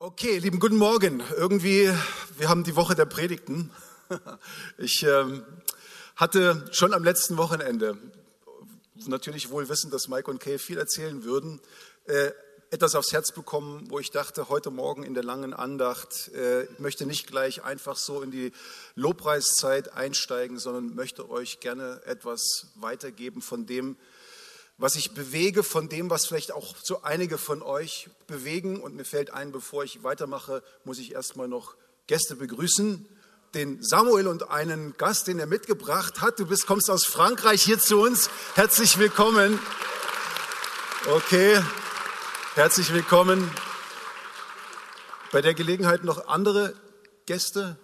Okay, lieben guten Morgen. Irgendwie, wir haben die Woche der Predigten. Ich ähm, hatte schon am letzten Wochenende, natürlich wohl wissend, dass Mike und Kay viel erzählen würden, äh, etwas aufs Herz bekommen, wo ich dachte, heute Morgen in der langen Andacht, äh, ich möchte nicht gleich einfach so in die Lobpreiszeit einsteigen, sondern möchte euch gerne etwas weitergeben von dem, was ich bewege, von dem, was vielleicht auch so einige von euch bewegen. Und mir fällt ein, bevor ich weitermache, muss ich erstmal noch Gäste begrüßen. Den Samuel und einen Gast, den er mitgebracht hat. Du bist, kommst aus Frankreich hier zu uns. Herzlich willkommen. Okay, herzlich willkommen. Bei der Gelegenheit noch andere Gäste.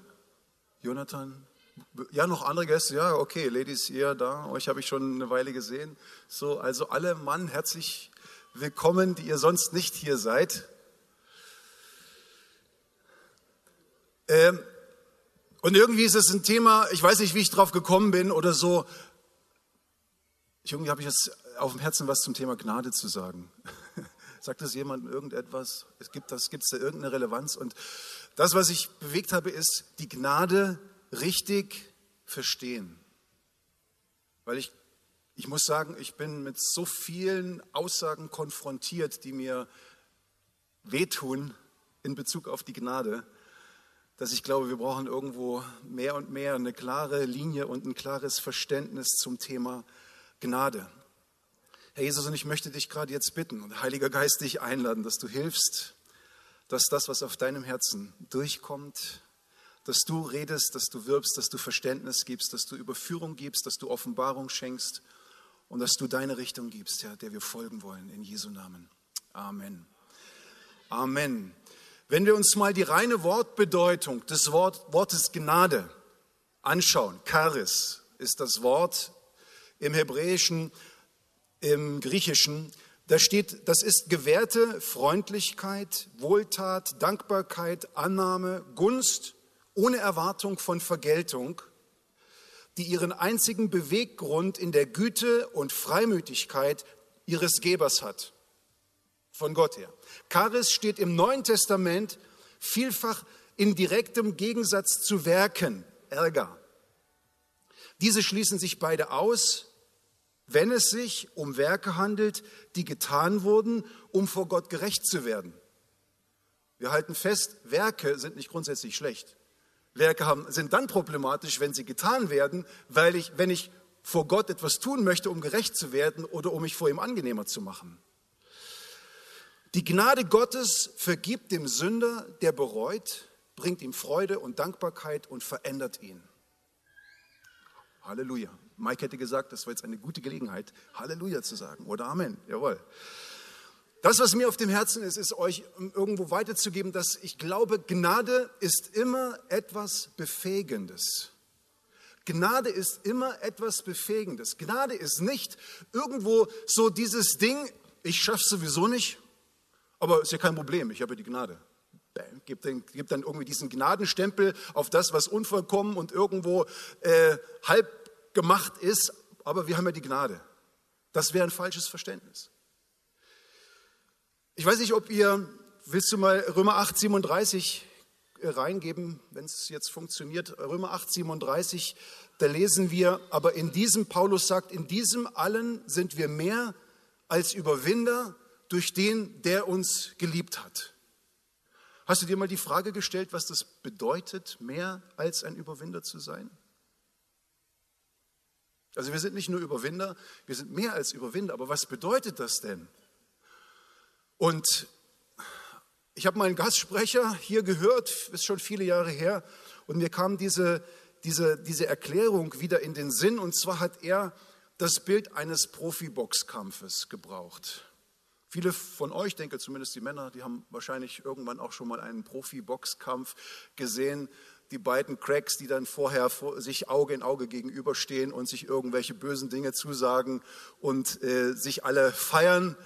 Jonathan, ja, noch andere Gäste, ja, okay, Ladies, ihr da, euch habe ich schon eine Weile gesehen. So, also alle Mann, herzlich willkommen, die ihr sonst nicht hier seid. Ähm, und irgendwie ist es ein Thema, ich weiß nicht, wie ich drauf gekommen bin oder so. Irgendwie habe ich jetzt auf dem Herzen, was zum Thema Gnade zu sagen. Sagt das jemand irgendetwas? Es gibt es da irgendeine Relevanz? Und das, was ich bewegt habe, ist die Gnade richtig verstehen. Weil ich, ich muss sagen, ich bin mit so vielen Aussagen konfrontiert, die mir wehtun in Bezug auf die Gnade, dass ich glaube, wir brauchen irgendwo mehr und mehr eine klare Linie und ein klares Verständnis zum Thema Gnade. Herr Jesus, und ich möchte dich gerade jetzt bitten und Heiliger Geist dich einladen, dass du hilfst, dass das, was auf deinem Herzen durchkommt, dass du redest, dass du wirbst, dass du Verständnis gibst, dass du Überführung gibst, dass du Offenbarung schenkst und dass du deine Richtung gibst, Herr, der wir folgen wollen, in Jesu Namen. Amen. Amen. Wenn wir uns mal die reine Wortbedeutung des Wort, Wortes Gnade anschauen, Charis ist das Wort im Hebräischen, im Griechischen, da steht, das ist gewährte Freundlichkeit, Wohltat, Dankbarkeit, Annahme, Gunst ohne Erwartung von Vergeltung, die ihren einzigen Beweggrund in der Güte und Freimütigkeit ihres Gebers hat, von Gott her. Charis steht im Neuen Testament vielfach in direktem Gegensatz zu Werken, Ärger. Diese schließen sich beide aus, wenn es sich um Werke handelt, die getan wurden, um vor Gott gerecht zu werden. Wir halten fest, Werke sind nicht grundsätzlich schlecht. Werke haben, sind dann problematisch, wenn sie getan werden, weil ich, wenn ich vor Gott etwas tun möchte, um gerecht zu werden oder um mich vor ihm angenehmer zu machen. Die Gnade Gottes vergibt dem Sünder, der bereut, bringt ihm Freude und Dankbarkeit und verändert ihn. Halleluja. Mike hätte gesagt, das war jetzt eine gute Gelegenheit, Halleluja zu sagen oder Amen. Jawohl. Das, was mir auf dem Herzen ist, ist euch irgendwo weiterzugeben, dass ich glaube, Gnade ist immer etwas Befähigendes. Gnade ist immer etwas Befähigendes. Gnade ist nicht irgendwo so dieses Ding, ich schaff's sowieso nicht, aber ist ja kein Problem, ich habe ja die Gnade. Gibt dann, gibt dann irgendwie diesen Gnadenstempel auf das, was unvollkommen und irgendwo äh, halb gemacht ist, aber wir haben ja die Gnade. Das wäre ein falsches Verständnis. Ich weiß nicht, ob ihr, willst du mal Römer 8, 37 äh, reingeben, wenn es jetzt funktioniert. Römer 8, 37, da lesen wir, aber in diesem, Paulus sagt, in diesem allen sind wir mehr als Überwinder durch den, der uns geliebt hat. Hast du dir mal die Frage gestellt, was das bedeutet, mehr als ein Überwinder zu sein? Also wir sind nicht nur Überwinder, wir sind mehr als Überwinder, aber was bedeutet das denn? Und ich habe meinen Gastsprecher hier gehört, ist schon viele Jahre her, und mir kam diese, diese, diese Erklärung wieder in den Sinn. Und zwar hat er das Bild eines Profiboxkampfes gebraucht. Viele von euch, denke zumindest die Männer, die haben wahrscheinlich irgendwann auch schon mal einen Profiboxkampf gesehen. Die beiden Cracks, die dann vorher vor, sich Auge in Auge gegenüberstehen und sich irgendwelche bösen Dinge zusagen und äh, sich alle feiern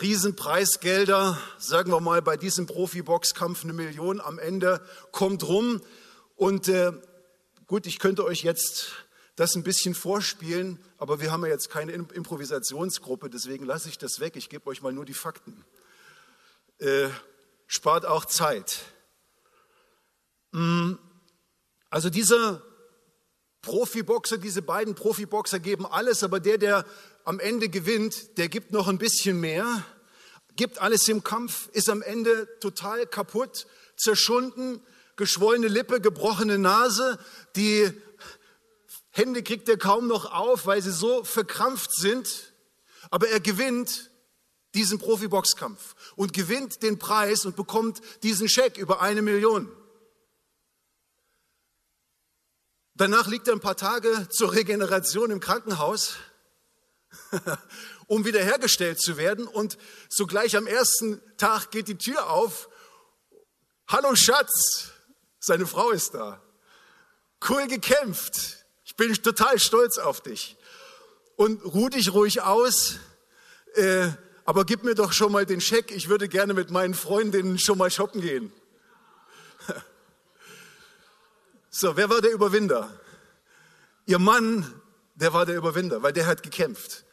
Riesenpreisgelder, sagen wir mal bei diesem Profiboxkampf eine Million am Ende kommt rum. Und äh, gut, ich könnte euch jetzt das ein bisschen vorspielen, aber wir haben ja jetzt keine Improvisationsgruppe, deswegen lasse ich das weg. Ich gebe euch mal nur die Fakten. Äh, spart auch Zeit. Mm, also dieser Profiboxer, diese beiden Profiboxer geben alles, aber der, der am Ende gewinnt, der gibt noch ein bisschen mehr, gibt alles im Kampf, ist am Ende total kaputt, zerschunden, geschwollene Lippe, gebrochene Nase, die Hände kriegt er kaum noch auf, weil sie so verkrampft sind, aber er gewinnt diesen Profiboxkampf und gewinnt den Preis und bekommt diesen Scheck über eine Million. Danach liegt er ein paar Tage zur Regeneration im Krankenhaus, um wiederhergestellt zu werden. Und sogleich am ersten Tag geht die Tür auf. Hallo Schatz, seine Frau ist da. Cool gekämpft. Ich bin total stolz auf dich. Und ruh dich ruhig aus. Äh, aber gib mir doch schon mal den Scheck. Ich würde gerne mit meinen Freundinnen schon mal shoppen gehen. So, wer war der Überwinder? Ihr Mann, der war der Überwinder, weil der hat gekämpft.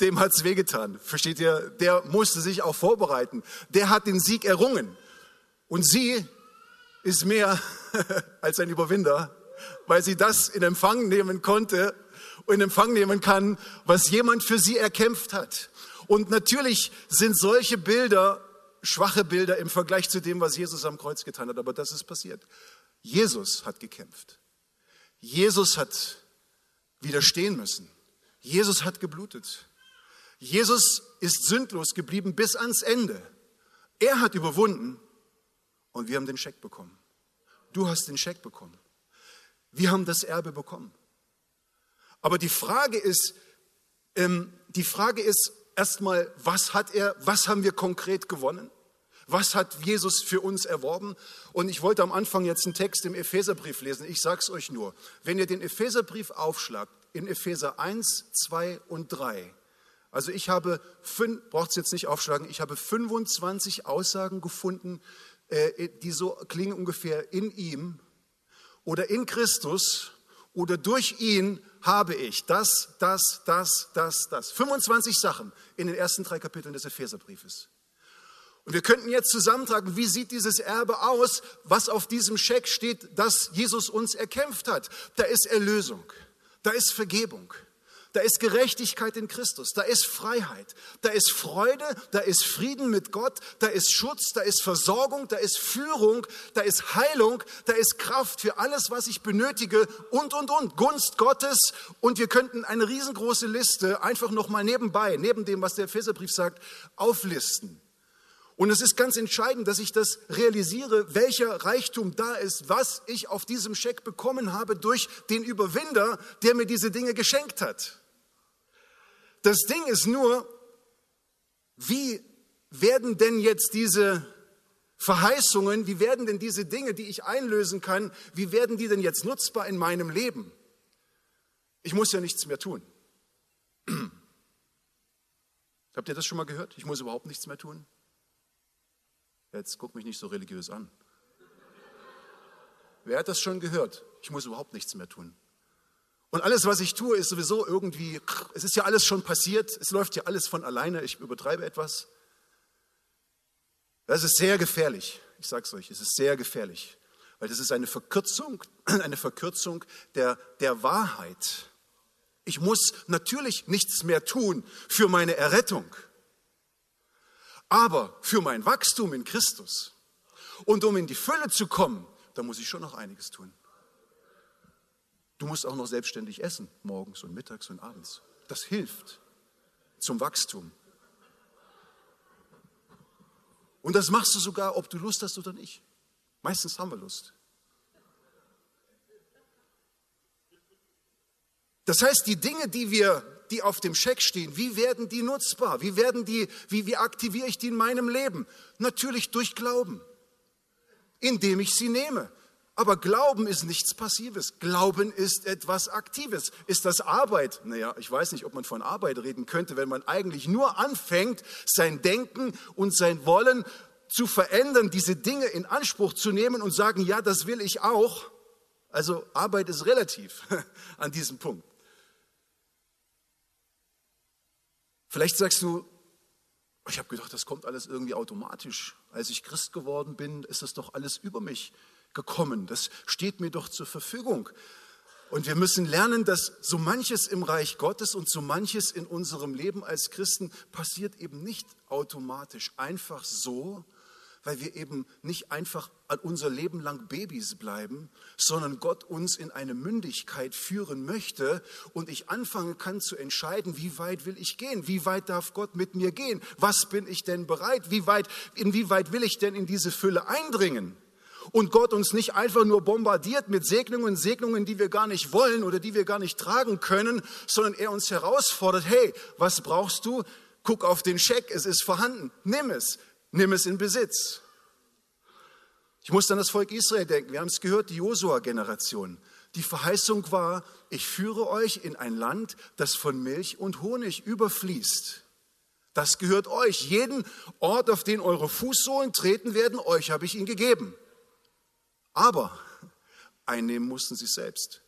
Dem hat's wehgetan. Versteht ihr? Der musste sich auch vorbereiten. Der hat den Sieg errungen. Und sie ist mehr als ein Überwinder, weil sie das in Empfang nehmen konnte und in Empfang nehmen kann, was jemand für sie erkämpft hat. Und natürlich sind solche Bilder schwache Bilder im Vergleich zu dem, was Jesus am Kreuz getan hat. Aber das ist passiert. Jesus hat gekämpft. Jesus hat widerstehen müssen. Jesus hat geblutet. Jesus ist sündlos geblieben bis ans Ende. Er hat überwunden und wir haben den Scheck bekommen. Du hast den Scheck bekommen. Wir haben das Erbe bekommen. Aber die Frage ist, ähm, die Frage ist erstmal, was hat er, was haben wir konkret gewonnen? Was hat Jesus für uns erworben? Und ich wollte am Anfang jetzt einen Text im Epheserbrief lesen. Ich sage es euch nur. Wenn ihr den Epheserbrief aufschlagt, in Epheser 1, 2 und 3, also ich habe, braucht es jetzt nicht aufschlagen, ich habe 25 Aussagen gefunden, äh, die so klingen ungefähr in ihm oder in Christus oder durch ihn habe ich das, das, das, das, das. 25 Sachen in den ersten drei Kapiteln des Epheserbriefes. Und wir könnten jetzt zusammentragen, wie sieht dieses Erbe aus, was auf diesem Scheck steht, das Jesus uns erkämpft hat. Da ist Erlösung, da ist Vergebung, da ist Gerechtigkeit in Christus, da ist Freiheit, da ist Freude, da ist Frieden mit Gott, da ist Schutz, da ist Versorgung, da ist Führung, da ist Heilung, da ist Kraft für alles, was ich benötige und, und, und, Gunst Gottes. Und wir könnten eine riesengroße Liste einfach nochmal nebenbei, neben dem, was der Epheserbrief sagt, auflisten. Und es ist ganz entscheidend, dass ich das realisiere, welcher Reichtum da ist, was ich auf diesem Scheck bekommen habe durch den Überwinder, der mir diese Dinge geschenkt hat. Das Ding ist nur, wie werden denn jetzt diese Verheißungen, wie werden denn diese Dinge, die ich einlösen kann, wie werden die denn jetzt nutzbar in meinem Leben? Ich muss ja nichts mehr tun. Habt ihr das schon mal gehört? Ich muss überhaupt nichts mehr tun. Jetzt guck mich nicht so religiös an. Wer hat das schon gehört? Ich muss überhaupt nichts mehr tun. Und alles, was ich tue, ist sowieso irgendwie, es ist ja alles schon passiert, es läuft ja alles von alleine, ich übertreibe etwas. Das ist sehr gefährlich. Ich sage es euch, es ist sehr gefährlich, weil das ist eine Verkürzung, eine Verkürzung der, der Wahrheit. Ich muss natürlich nichts mehr tun für meine Errettung. Aber für mein Wachstum in Christus und um in die Fülle zu kommen, da muss ich schon noch einiges tun. Du musst auch noch selbstständig essen, morgens und mittags und abends. Das hilft zum Wachstum. Und das machst du sogar, ob du Lust hast oder nicht. Meistens haben wir Lust. Das heißt, die Dinge, die wir die auf dem Scheck stehen, wie werden die nutzbar? Wie, werden die, wie, wie aktiviere ich die in meinem Leben? Natürlich durch Glauben, indem ich sie nehme. Aber Glauben ist nichts Passives. Glauben ist etwas Aktives. Ist das Arbeit? Naja, ich weiß nicht, ob man von Arbeit reden könnte, wenn man eigentlich nur anfängt, sein Denken und sein Wollen zu verändern, diese Dinge in Anspruch zu nehmen und sagen, ja, das will ich auch. Also Arbeit ist relativ an diesem Punkt. Vielleicht sagst du, Ich habe gedacht, das kommt alles irgendwie automatisch. Als ich Christ geworden bin, ist das doch alles über mich gekommen. Das steht mir doch zur Verfügung. Und wir müssen lernen, dass so manches im Reich Gottes und so manches in unserem Leben als Christen passiert eben nicht automatisch, einfach so, weil wir eben nicht einfach unser Leben lang Babys bleiben, sondern Gott uns in eine Mündigkeit führen möchte und ich anfangen kann zu entscheiden, wie weit will ich gehen? Wie weit darf Gott mit mir gehen? Was bin ich denn bereit? Wie weit, inwieweit will ich denn in diese Fülle eindringen? Und Gott uns nicht einfach nur bombardiert mit Segnungen, Segnungen, die wir gar nicht wollen oder die wir gar nicht tragen können, sondern er uns herausfordert, hey, was brauchst du? Guck auf den Scheck, es ist vorhanden, nimm es. Nimm es in Besitz. Ich muss an das Volk Israel denken. Wir haben es gehört, die Josua-Generation. Die Verheißung war, ich führe euch in ein Land, das von Milch und Honig überfließt. Das gehört euch. Jeden Ort, auf den eure Fußsohlen treten werden, euch habe ich ihn gegeben. Aber einnehmen mussten sie selbst.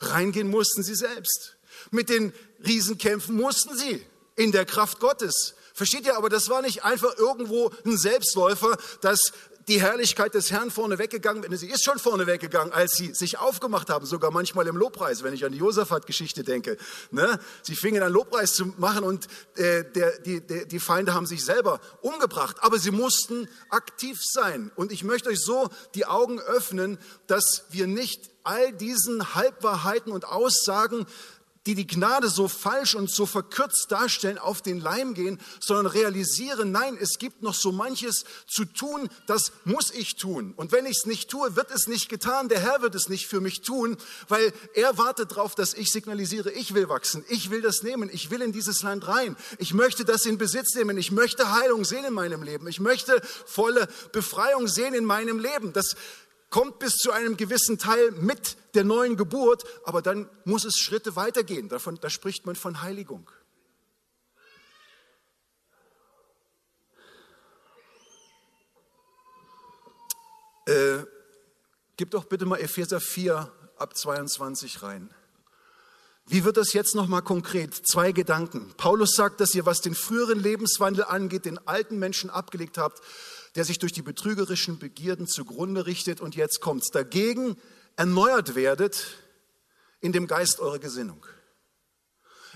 Reingehen mussten sie selbst. Mit den Riesen kämpfen mussten sie in der Kraft Gottes. Versteht ihr, aber das war nicht einfach irgendwo ein Selbstläufer, dass die Herrlichkeit des Herrn vorne weggegangen. Sie ist schon vorne weggegangen, als sie sich aufgemacht haben, sogar manchmal im Lobpreis, wenn ich an die Josaphat-Geschichte denke. Ne? Sie fingen an, Lobpreis zu machen und äh, der, die, der, die Feinde haben sich selber umgebracht. Aber sie mussten aktiv sein. Und ich möchte euch so die Augen öffnen, dass wir nicht all diesen Halbwahrheiten und Aussagen die die Gnade so falsch und so verkürzt darstellen, auf den Leim gehen, sondern realisieren, nein, es gibt noch so manches zu tun, das muss ich tun. Und wenn ich es nicht tue, wird es nicht getan, der Herr wird es nicht für mich tun, weil er wartet darauf, dass ich signalisiere, ich will wachsen, ich will das nehmen, ich will in dieses Land rein, ich möchte das in Besitz nehmen, ich möchte Heilung sehen in meinem Leben, ich möchte volle Befreiung sehen in meinem Leben. Das kommt bis zu einem gewissen Teil mit der neuen Geburt, aber dann muss es Schritte weitergehen. Davon, da spricht man von Heiligung. Äh, gib doch bitte mal Epheser 4 ab 22 rein. Wie wird das jetzt nochmal konkret? Zwei Gedanken. Paulus sagt, dass ihr, was den früheren Lebenswandel angeht, den alten Menschen abgelegt habt der sich durch die betrügerischen Begierden zugrunde richtet. Und jetzt kommt's. Dagegen erneuert werdet in dem Geist eurer Gesinnung.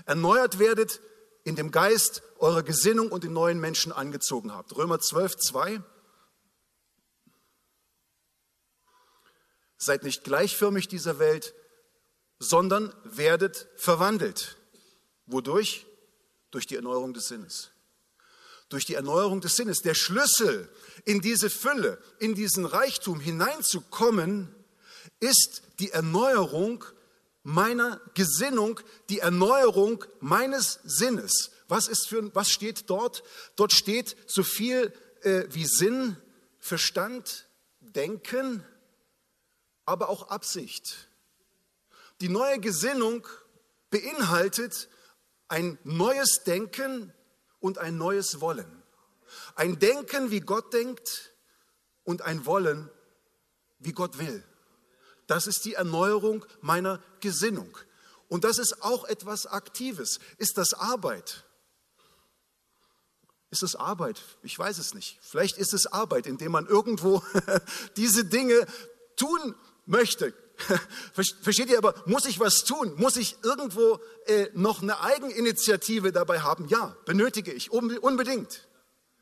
Erneuert werdet in dem Geist eurer Gesinnung und den neuen Menschen angezogen habt. Römer 12, 2. Seid nicht gleichförmig dieser Welt, sondern werdet verwandelt. Wodurch? Durch die Erneuerung des Sinnes durch die Erneuerung des Sinnes. Der Schlüssel in diese Fülle, in diesen Reichtum hineinzukommen, ist die Erneuerung meiner Gesinnung, die Erneuerung meines Sinnes. Was, ist für, was steht dort? Dort steht so viel äh, wie Sinn, Verstand, Denken, aber auch Absicht. Die neue Gesinnung beinhaltet ein neues Denken, und ein neues Wollen. Ein Denken, wie Gott denkt und ein Wollen, wie Gott will. Das ist die Erneuerung meiner Gesinnung. Und das ist auch etwas Aktives. Ist das Arbeit? Ist es Arbeit? Ich weiß es nicht. Vielleicht ist es Arbeit, indem man irgendwo diese Dinge tun möchte, Versteht ihr aber, muss ich was tun? Muss ich irgendwo äh, noch eine Eigeninitiative dabei haben? Ja, benötige ich unbedingt.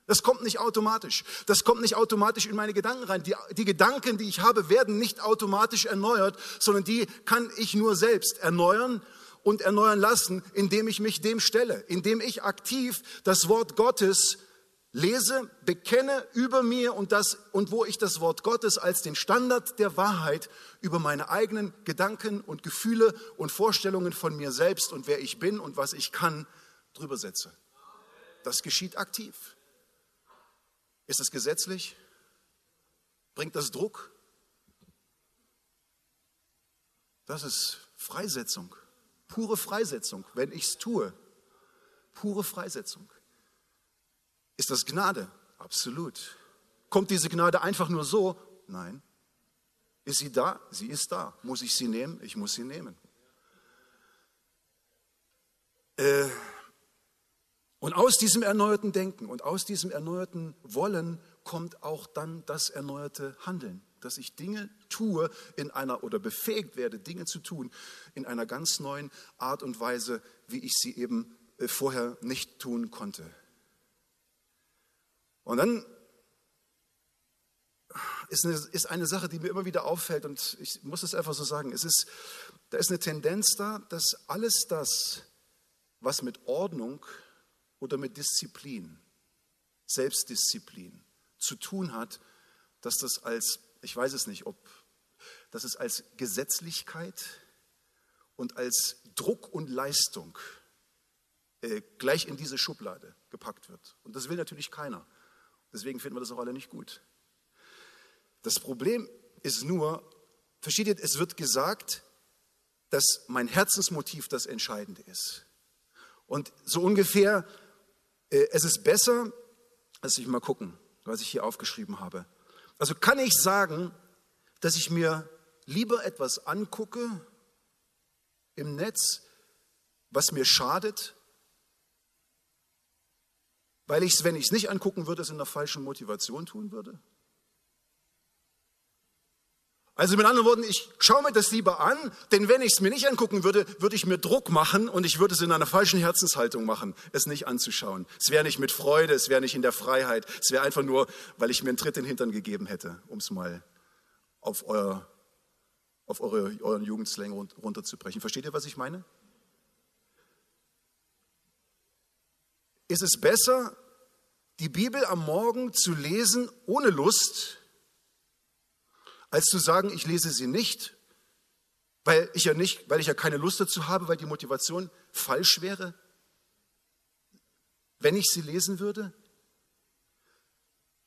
Das kommt nicht automatisch. Das kommt nicht automatisch in meine Gedanken rein. Die, die Gedanken, die ich habe, werden nicht automatisch erneuert, sondern die kann ich nur selbst erneuern und erneuern lassen, indem ich mich dem stelle, indem ich aktiv das Wort Gottes lese, bekenne über mir und, das, und wo ich das Wort Gottes als den Standard der Wahrheit über meine eigenen Gedanken und Gefühle und Vorstellungen von mir selbst und wer ich bin und was ich kann, drüber setze. Das geschieht aktiv. Ist es gesetzlich? Bringt das Druck? Das ist Freisetzung, pure Freisetzung, wenn ich es tue. Pure Freisetzung. Ist das Gnade? Absolut. Kommt diese Gnade einfach nur so? Nein. Ist sie da? Sie ist da. Muss ich sie nehmen? Ich muss sie nehmen. Äh, Und aus diesem erneuerten Denken und aus diesem erneuerten Wollen kommt auch dann das erneuerte Handeln, dass ich Dinge tue in einer oder befähigt werde, Dinge zu tun in einer ganz neuen Art und Weise, wie ich sie eben äh, vorher nicht tun konnte. Und dann ist eine, ist eine Sache, die mir immer wieder auffällt und ich muss es einfach so sagen. Es ist, da ist eine Tendenz da, dass alles das, was mit Ordnung oder mit Disziplin, Selbstdisziplin zu tun hat, dass das als, ich weiß es nicht, ob, dass es als Gesetzlichkeit und als Druck und Leistung äh, gleich in diese Schublade gepackt wird. Und das will natürlich keiner. Deswegen finden wir das auch alle nicht gut. Das Problem ist nur, versteht ihr, es wird gesagt, dass mein Herzensmotiv das Entscheidende ist. Und so ungefähr, äh, es ist besser, lass ich mal gucken, was ich hier aufgeschrieben habe. Also kann ich sagen, dass ich mir lieber etwas angucke im Netz, was mir schadet, weil ich es, wenn ich es nicht angucken würde, es in der falschen Motivation tun würde? Also mit anderen Worten, ich schaue mir das lieber an, denn wenn ich es mir nicht angucken würde, würde ich mir Druck machen und ich würde es in einer falschen Herzenshaltung machen, es nicht anzuschauen. Es wäre nicht mit Freude, es wäre nicht in der Freiheit, es wäre einfach nur, weil ich mir einen Tritt in den Hintern gegeben hätte, um es mal auf, euer, auf eure, euren Jugendslang runterzubrechen. Versteht ihr, was ich meine? Ist es besser, die Bibel am Morgen zu lesen ohne Lust, als zu sagen, ich lese sie nicht, weil ich ja nicht, weil ich ja keine Lust dazu habe, weil die Motivation falsch wäre, wenn ich sie lesen würde.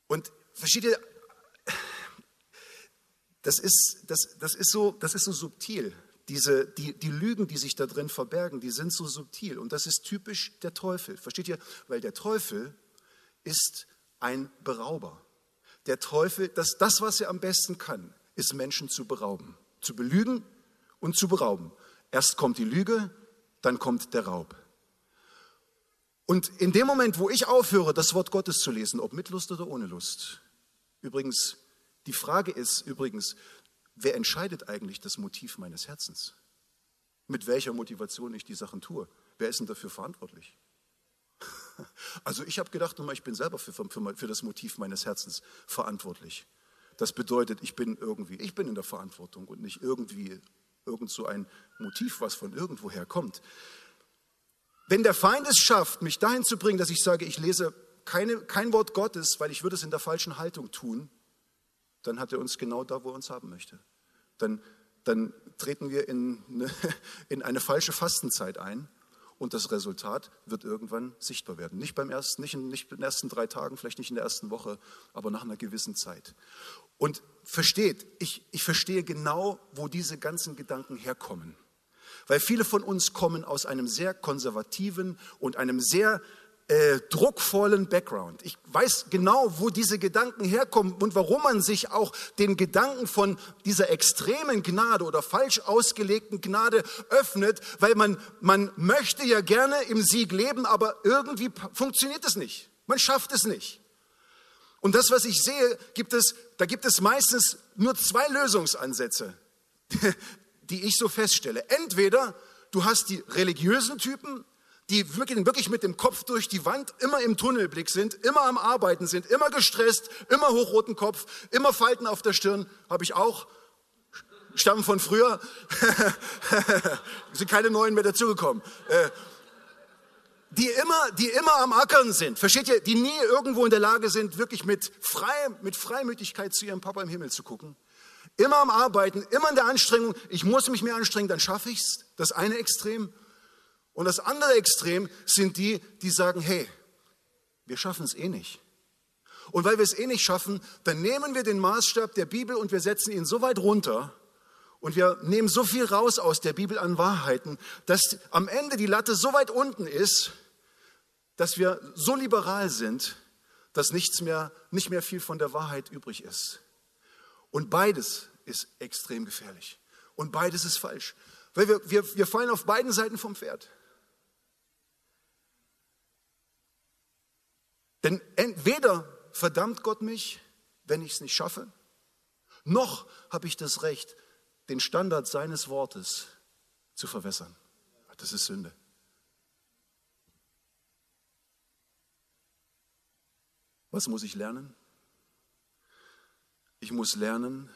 Und ihr, das ist, das, das ist, so, das ist so subtil. Diese, die, die Lügen, die sich da drin verbergen, die sind so subtil. Und das ist typisch der Teufel. Versteht ihr? Weil der Teufel ist ein Berauber. Der Teufel, das, das, was er am besten kann, ist Menschen zu berauben, zu belügen und zu berauben. Erst kommt die Lüge, dann kommt der Raub. Und in dem Moment, wo ich aufhöre, das Wort Gottes zu lesen, ob mit Lust oder ohne Lust, übrigens, die Frage ist übrigens, wer entscheidet eigentlich das Motiv meines Herzens? Mit welcher Motivation ich die Sachen tue? Wer ist denn dafür verantwortlich? Also ich habe gedacht, ich bin selber für, für, für das Motiv meines Herzens verantwortlich. Das bedeutet, ich bin irgendwie, ich bin in der Verantwortung und nicht irgendwie irgend so ein Motiv, was von irgendwoher kommt. Wenn der Feind es schafft, mich dahin zu bringen, dass ich sage, ich lese keine, kein Wort Gottes, weil ich würde es in der falschen Haltung tun, dann hat er uns genau da, wo er uns haben möchte. Dann, dann treten wir in eine, in eine falsche Fastenzeit ein und das Resultat wird irgendwann sichtbar werden. Nicht, beim ersten, nicht, in, nicht in den ersten drei Tagen, vielleicht nicht in der ersten Woche, aber nach einer gewissen Zeit. Und versteht, ich, ich verstehe genau, wo diese ganzen Gedanken herkommen. Weil viele von uns kommen aus einem sehr konservativen und einem sehr äh, druckvollen Background. Ich weiß genau, wo diese Gedanken herkommen und warum man sich auch den Gedanken von dieser extremen Gnade oder falsch ausgelegten Gnade öffnet, weil man, man möchte ja gerne im Sieg leben, aber irgendwie funktioniert es nicht. Man schafft es nicht. Und das, was ich sehe, gibt es, da gibt es meistens nur zwei Lösungsansätze, die ich so feststelle. Entweder du hast die religiösen Typen, die wirklich, mit dem Kopf durch die Wand immer im Tunnelblick sind, immer am Arbeiten sind, immer gestresst, immer hochroten Kopf, immer Falten auf der Stirn, habe ich auch, stammen von früher, sind keine neuen mehr dazugekommen. Äh, die immer, die immer am Ackern sind, versteht ihr, die nie irgendwo in der Lage sind, wirklich mit, frei, mit Freimütigkeit zu ihrem Papa im Himmel zu gucken. Immer am Arbeiten, immer in der Anstrengung, ich muss mich mehr anstrengen, dann schaffe ich es. Das eine Extrem. Und das andere Extrem sind die, die sagen, hey, wir schaffen es eh nicht. Und weil wir es eh nicht schaffen, dann nehmen wir den Maßstab der Bibel und wir setzen ihn so weit runter und wir nehmen so viel raus aus der Bibel an Wahrheiten, dass am Ende die Latte so weit unten ist, dass wir so liberal sind, dass nichts mehr, nicht mehr viel von der Wahrheit übrig ist. Und beides ist extrem gefährlich. Und beides ist falsch. Weil wir, wir, wir fallen auf beiden Seiten vom Pferd. Denn entweder verdammt Gott mich, wenn ich es nicht schaffe, noch habe ich das Recht, den Standard seines Wortes zu verwässern. Das ist Sünde. Was muss ich lernen? Ich muss lernen,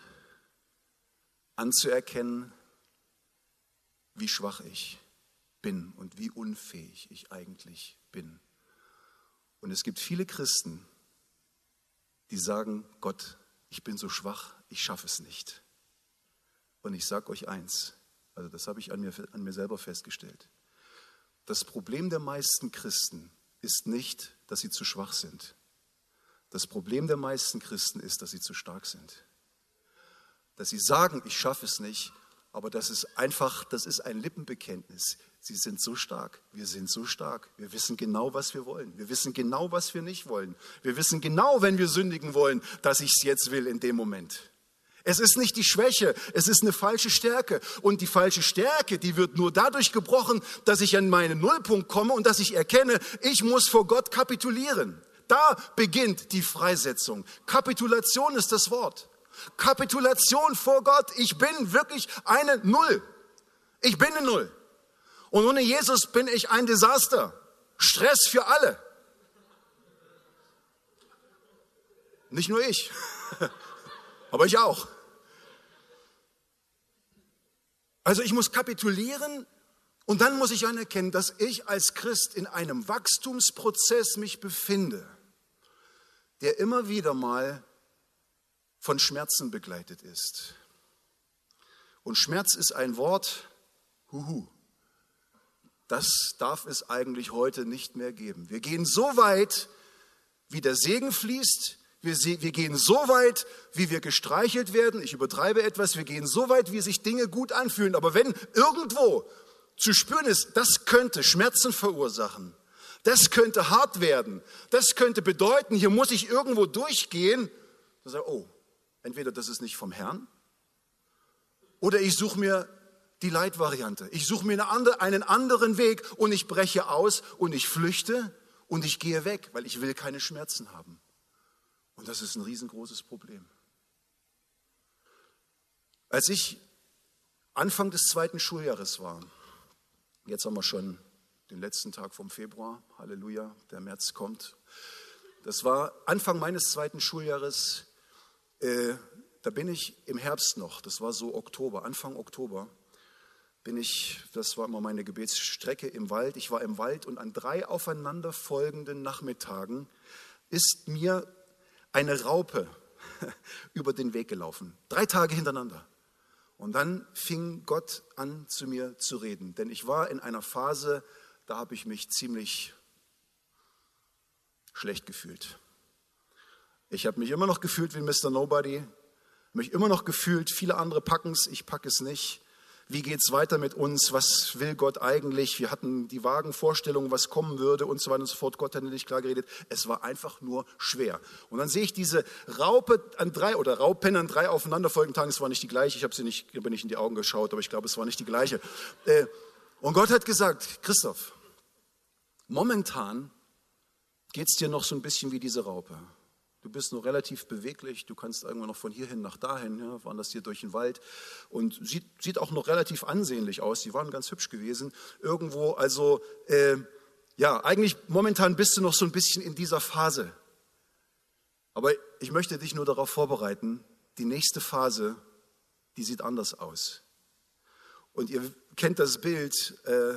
anzuerkennen, wie schwach ich bin und wie unfähig ich eigentlich bin. Und es gibt viele Christen, die sagen, Gott, ich bin so schwach, ich schaffe es nicht. Und ich sage euch eins, also das habe ich an mir, an mir selber festgestellt. Das Problem der meisten Christen ist nicht, dass sie zu schwach sind. Das Problem der meisten Christen ist, dass sie zu stark sind. Dass sie sagen, ich schaffe es nicht, aber das ist einfach, das ist ein Lippenbekenntnis. Sie sind so stark, wir sind so stark. Wir wissen genau, was wir wollen. Wir wissen genau, was wir nicht wollen. Wir wissen genau, wenn wir sündigen wollen, dass ich es jetzt will in dem Moment. Es ist nicht die Schwäche, es ist eine falsche Stärke. Und die falsche Stärke, die wird nur dadurch gebrochen, dass ich an meinen Nullpunkt komme und dass ich erkenne, ich muss vor Gott kapitulieren. Da beginnt die Freisetzung. Kapitulation ist das Wort. Kapitulation vor Gott. Ich bin wirklich eine Null. Ich bin eine Null. Und ohne Jesus bin ich ein Desaster. Stress für alle. Nicht nur ich, aber ich auch. Also ich muss kapitulieren und dann muss ich anerkennen, dass ich als Christ in einem Wachstumsprozess mich befinde, der immer wieder mal von Schmerzen begleitet ist. Und Schmerz ist ein Wort, huhu. Das darf es eigentlich heute nicht mehr geben. Wir gehen so weit, wie der Segen fließt. Wir, wir, gehen so weit, wie wir gestreichelt werden. Ich übertreibe etwas. Wir gehen so weit, wie sich Dinge gut anfühlen. Aber wenn irgendwo zu spüren ist, das könnte Schmerzen verursachen, das könnte hart werden, das könnte bedeuten, hier muss ich irgendwo durchgehen, dann sage ich, oh, Entweder das ist nicht vom Herrn oder ich suche mir die Leitvariante. Ich suche mir eine andere, einen anderen Weg und ich breche aus und ich flüchte und ich gehe weg, weil ich will keine Schmerzen haben. Und das ist ein riesengroßes Problem. Als ich Anfang des zweiten Schuljahres war, jetzt haben wir schon den letzten Tag vom Februar, Halleluja, der März kommt. Das war Anfang meines zweiten Schuljahres äh, da bin ich im Herbst noch, das war so Oktober, Anfang Oktober, bin ich, das war immer meine Gebetsstrecke im Wald. Ich war im Wald und an drei aufeinanderfolgenden Nachmittagen ist mir eine Raupe über den Weg gelaufen. Drei Tage hintereinander. Und dann fing Gott an zu mir zu reden. Denn ich war in einer Phase, da habe ich mich ziemlich schlecht gefühlt. Ich habe mich immer noch gefühlt wie Mr. Nobody, mich immer noch gefühlt, viele andere packen es, ich packe es nicht. Wie geht es weiter mit uns? Was will Gott eigentlich? Wir hatten die vagen Vorstellungen, was kommen würde und so weiter und so fort. Gott hat nicht klar geredet. Es war einfach nur schwer. Und dann sehe ich diese Raupe an drei oder Raupen an drei aufeinanderfolgenden Tagen. Es war nicht die gleiche. Ich habe sie nicht, habe nicht in die Augen geschaut, aber ich glaube, es war nicht die gleiche. Äh, und Gott hat gesagt, Christoph, momentan geht es dir noch so ein bisschen wie diese Raupe. Du bist noch relativ beweglich, du kannst irgendwann noch von hierhin nach dahin, ja, waren das hier durch den Wald und sieht, sieht auch noch relativ ansehnlich aus. Die waren ganz hübsch gewesen. Irgendwo, also äh, ja, eigentlich momentan bist du noch so ein bisschen in dieser Phase. Aber ich möchte dich nur darauf vorbereiten, die nächste Phase, die sieht anders aus. Und ihr kennt das Bild, äh,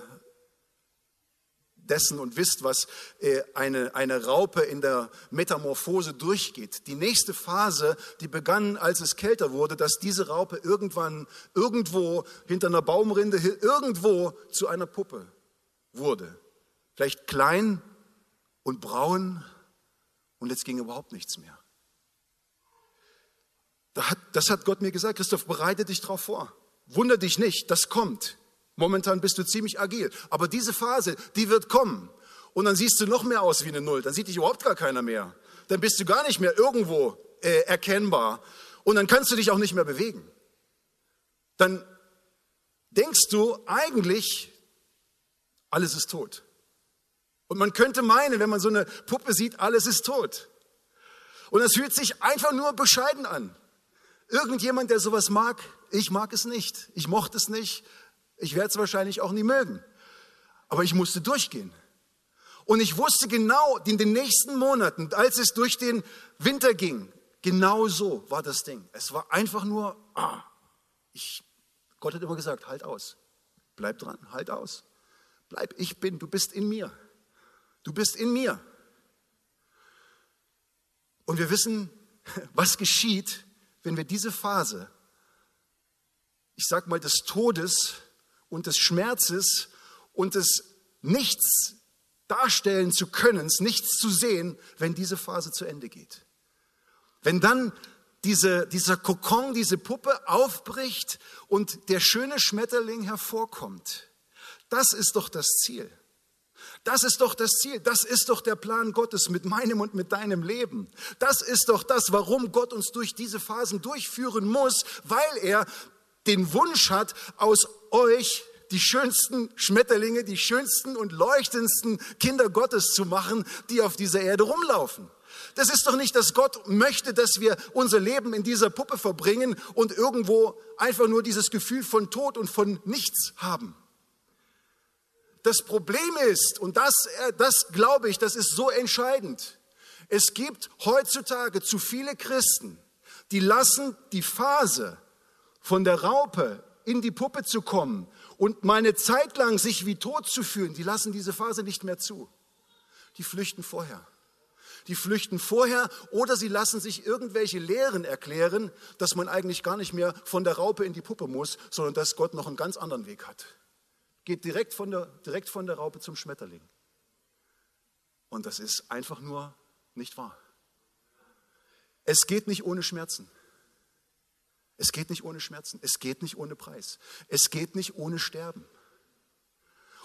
dessen und wisst, was äh, eine, eine Raupe in der Metamorphose durchgeht. Die nächste Phase, die begann, als es kälter wurde, dass diese Raupe irgendwann irgendwo hinter einer Baumrinde irgendwo zu einer Puppe wurde. Vielleicht klein und braun und jetzt ging überhaupt nichts mehr. Das hat Gott mir gesagt, Christoph, bereite dich darauf vor. Wunder dich nicht, das kommt. Momentan bist du ziemlich agil. Aber diese Phase, die wird kommen. Und dann siehst du noch mehr aus wie eine Null. Dann sieht dich überhaupt gar keiner mehr. Dann bist du gar nicht mehr irgendwo äh, erkennbar. Und dann kannst du dich auch nicht mehr bewegen. Dann denkst du eigentlich, alles ist tot. Und man könnte meinen, wenn man so eine Puppe sieht, alles ist tot. Und es fühlt sich einfach nur bescheiden an. Irgendjemand, der sowas mag, ich mag es nicht. Ich mochte es nicht. Ich werde es wahrscheinlich auch nie mögen. Aber ich musste durchgehen. Und ich wusste genau, in den nächsten Monaten, als es durch den Winter ging, genau so war das Ding. Es war einfach nur, ah, ich, Gott hat immer gesagt, halt aus. Bleib dran, halt aus. Bleib, ich bin, du bist in mir. Du bist in mir. Und wir wissen, was geschieht, wenn wir diese Phase, ich sag mal, des Todes und des Schmerzes und des Nichts darstellen zu können, nichts zu sehen, wenn diese Phase zu Ende geht. Wenn dann diese, dieser Kokon, diese Puppe aufbricht und der schöne Schmetterling hervorkommt. Das ist doch das Ziel. Das ist doch das Ziel, das ist doch der Plan Gottes mit meinem und mit deinem Leben. Das ist doch das, warum Gott uns durch diese Phasen durchführen muss, weil er den Wunsch hat, aus euch die schönsten Schmetterlinge, die schönsten und leuchtendsten Kinder Gottes zu machen, die auf dieser Erde rumlaufen. Das ist doch nicht, dass Gott möchte, dass wir unser Leben in dieser Puppe verbringen und irgendwo einfach nur dieses Gefühl von Tod und von nichts haben. Das Problem ist, und das, äh, das glaube ich, das ist so entscheidend, es gibt heutzutage zu viele Christen, die lassen die Phase von der Raupe in die Puppe zu kommen und mal eine Zeit lang sich wie tot zu fühlen, die lassen diese Phase nicht mehr zu. Die flüchten vorher. Die flüchten vorher oder sie lassen sich irgendwelche Lehren erklären, dass man eigentlich gar nicht mehr von der Raupe in die Puppe muss, sondern dass Gott noch einen ganz anderen Weg hat geht direkt von der, direkt von der Raupe zum Schmetterling. Und das ist einfach nur nicht wahr. Es geht nicht ohne Schmerzen. Es geht nicht ohne Schmerzen. Es geht nicht ohne Preis. Es geht nicht ohne Sterben.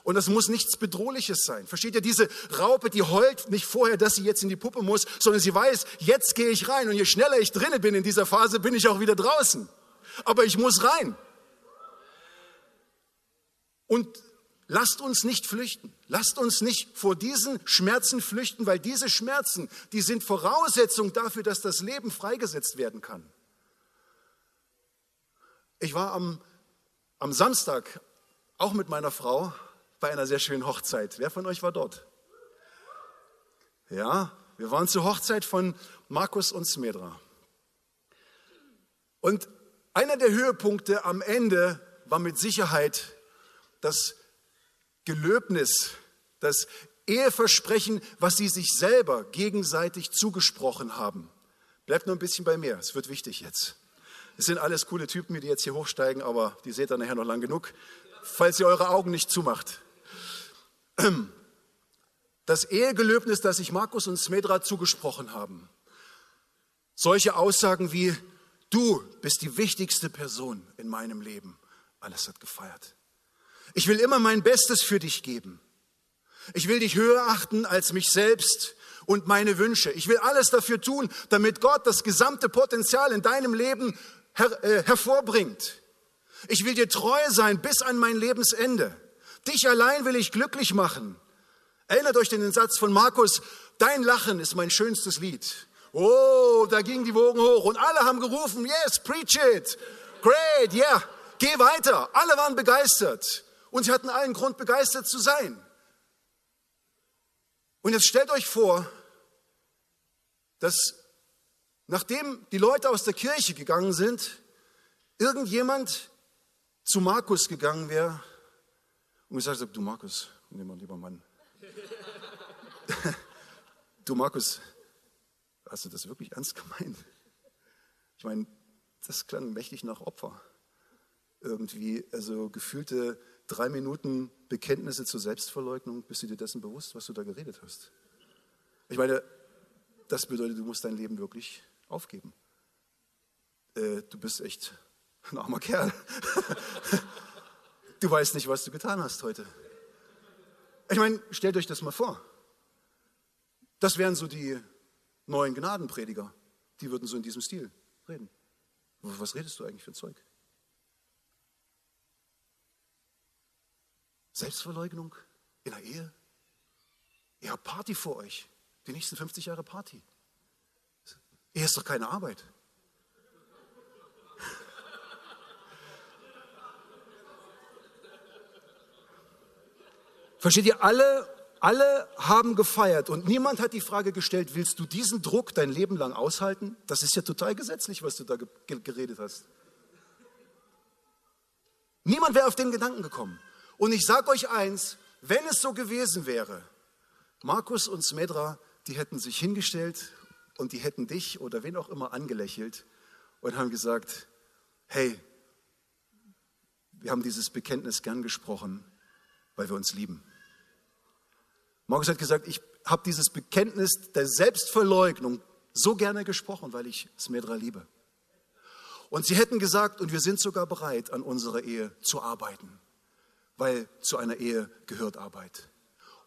Und das muss nichts Bedrohliches sein. Versteht ihr, diese Raupe, die heult nicht vorher, dass sie jetzt in die Puppe muss, sondern sie weiß, jetzt gehe ich rein. Und je schneller ich drinnen bin in dieser Phase, bin ich auch wieder draußen. Aber ich muss rein. Und lasst uns nicht flüchten. Lasst uns nicht vor diesen Schmerzen flüchten, weil diese Schmerzen, die sind Voraussetzung dafür, dass das Leben freigesetzt werden kann. Ich war am, am Samstag auch mit meiner Frau bei einer sehr schönen Hochzeit. Wer von euch war dort? Ja, wir waren zur Hochzeit von Markus und Smedra. Und einer der Höhepunkte am Ende war mit Sicherheit das Gelöbnis, das Eheversprechen, was sie sich selber gegenseitig zugesprochen haben. Bleibt nur ein bisschen bei mir, es wird wichtig jetzt. Es sind alles coole Typen, die jetzt hier hochsteigen, aber die seht ihr nachher noch lang genug, falls ihr eure Augen nicht zumacht. Das Ehegelöbnis, das sich Markus und Smedra zugesprochen haben. Solche Aussagen wie, du bist die wichtigste Person in meinem Leben. Alles hat gefeiert. Ich will immer mein Bestes für dich geben. Ich will dich höher achten als mich selbst und meine Wünsche. Ich will alles dafür tun, damit Gott das gesamte Potenzial in deinem Leben her äh, hervorbringt. Ich will dir treu sein bis an mein Lebensende. Dich allein will ich glücklich machen. Erinnert euch an den Satz von Markus, dein Lachen ist mein schönstes Lied. Oh, da gingen die Wogen hoch und alle haben gerufen, yes, preach it. Great, yeah, geh weiter. Alle waren begeistert. Und sie hatten allen Grund, begeistert zu sein. Und jetzt stellt euch vor, dass nachdem die Leute aus der Kirche gegangen sind, irgendjemand zu Markus gegangen wäre und gesagt hat, du Markus, nimm mal lieber Mann. du Markus, hast du das wirklich ernst gemeint? Ich meine, das klang mächtig nach Opfer. Irgendwie, also gefühlte drei Minuten Bekenntnisse zur Selbstverleugnung, bist du dir dessen bewusst, was du da geredet hast? Ich meine, das bedeutet, du musst dein Leben wirklich aufgeben. Äh, du bist echt ein armer Kerl. du weißt nicht, was du getan hast heute. Ich meine, stellt euch das mal vor. Das wären so die neuen Gnadenprediger. Die würden so in diesem Stil reden. Was redest du eigentlich für Zeug? Selbstverleugnung in der Ehe? Ihr habt Party vor euch. Die nächsten 50 Jahre Party. Ehe ist doch keine Arbeit. Versteht ihr, alle, alle haben gefeiert und niemand hat die Frage gestellt, willst du diesen Druck dein Leben lang aushalten? Das ist ja total gesetzlich, was du da geredet hast. Niemand wäre auf den Gedanken gekommen. Und ich sage euch eins, wenn es so gewesen wäre, Markus und Smedra, die hätten sich hingestellt und die hätten dich oder wen auch immer angelächelt und haben gesagt, hey, wir haben dieses Bekenntnis gern gesprochen, weil wir uns lieben. Markus hat gesagt, ich habe dieses Bekenntnis der Selbstverleugnung so gerne gesprochen, weil ich Smedra liebe. Und sie hätten gesagt, und wir sind sogar bereit, an unserer Ehe zu arbeiten, weil zu einer Ehe gehört Arbeit.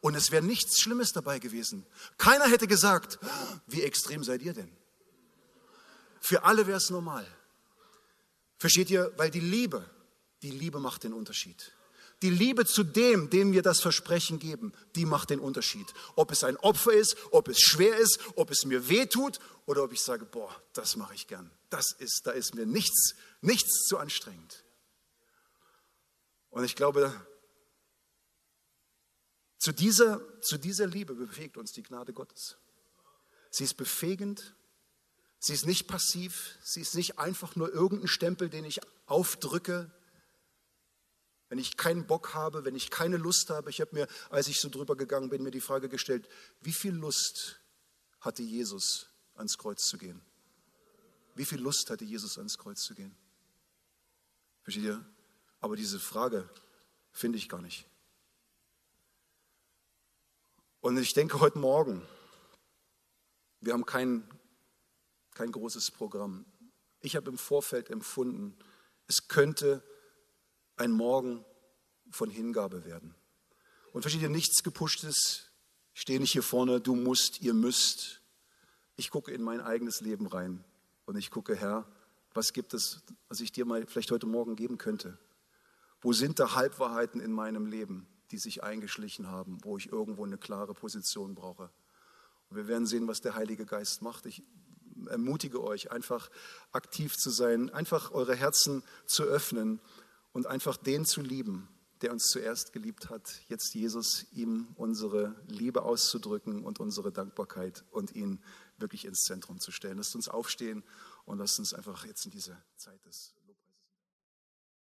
Und es wäre nichts Schlimmes dabei gewesen. Keiner hätte gesagt, wie extrem seid ihr denn? Für alle wäre es normal. Versteht ihr? Weil die Liebe, die Liebe macht den Unterschied. Die Liebe zu dem, dem wir das Versprechen geben, die macht den Unterschied. Ob es ein Opfer ist, ob es schwer ist, ob es mir weh tut oder ob ich sage, boah, das mache ich gern. Das ist, da ist mir nichts, nichts zu anstrengend. Und ich glaube, zu dieser, zu dieser Liebe befähigt uns die Gnade Gottes. Sie ist befähigend, sie ist nicht passiv, sie ist nicht einfach nur irgendein Stempel, den ich aufdrücke, wenn ich keinen Bock habe, wenn ich keine Lust habe. Ich habe mir, als ich so drüber gegangen bin, mir die Frage gestellt, wie viel Lust hatte Jesus, ans Kreuz zu gehen? Wie viel Lust hatte Jesus, ans Kreuz zu gehen? Versteht ihr? Aber diese Frage finde ich gar nicht. Und ich denke heute Morgen, wir haben kein, kein großes Programm. Ich habe im Vorfeld empfunden, es könnte ein Morgen von Hingabe werden. Und versteht ihr, nichts gepushtes. Ich stehe nicht hier vorne, du musst, ihr müsst. Ich gucke in mein eigenes Leben rein und ich gucke, Herr, was gibt es, was ich dir mal vielleicht heute Morgen geben könnte? Wo sind da Halbwahrheiten in meinem Leben, die sich eingeschlichen haben, wo ich irgendwo eine klare Position brauche? Und wir werden sehen, was der Heilige Geist macht. Ich ermutige euch, einfach aktiv zu sein, einfach eure Herzen zu öffnen und einfach den zu lieben, der uns zuerst geliebt hat, jetzt Jesus, ihm unsere Liebe auszudrücken und unsere Dankbarkeit und ihn wirklich ins Zentrum zu stellen. Lasst uns aufstehen und lasst uns einfach jetzt in diese Zeit des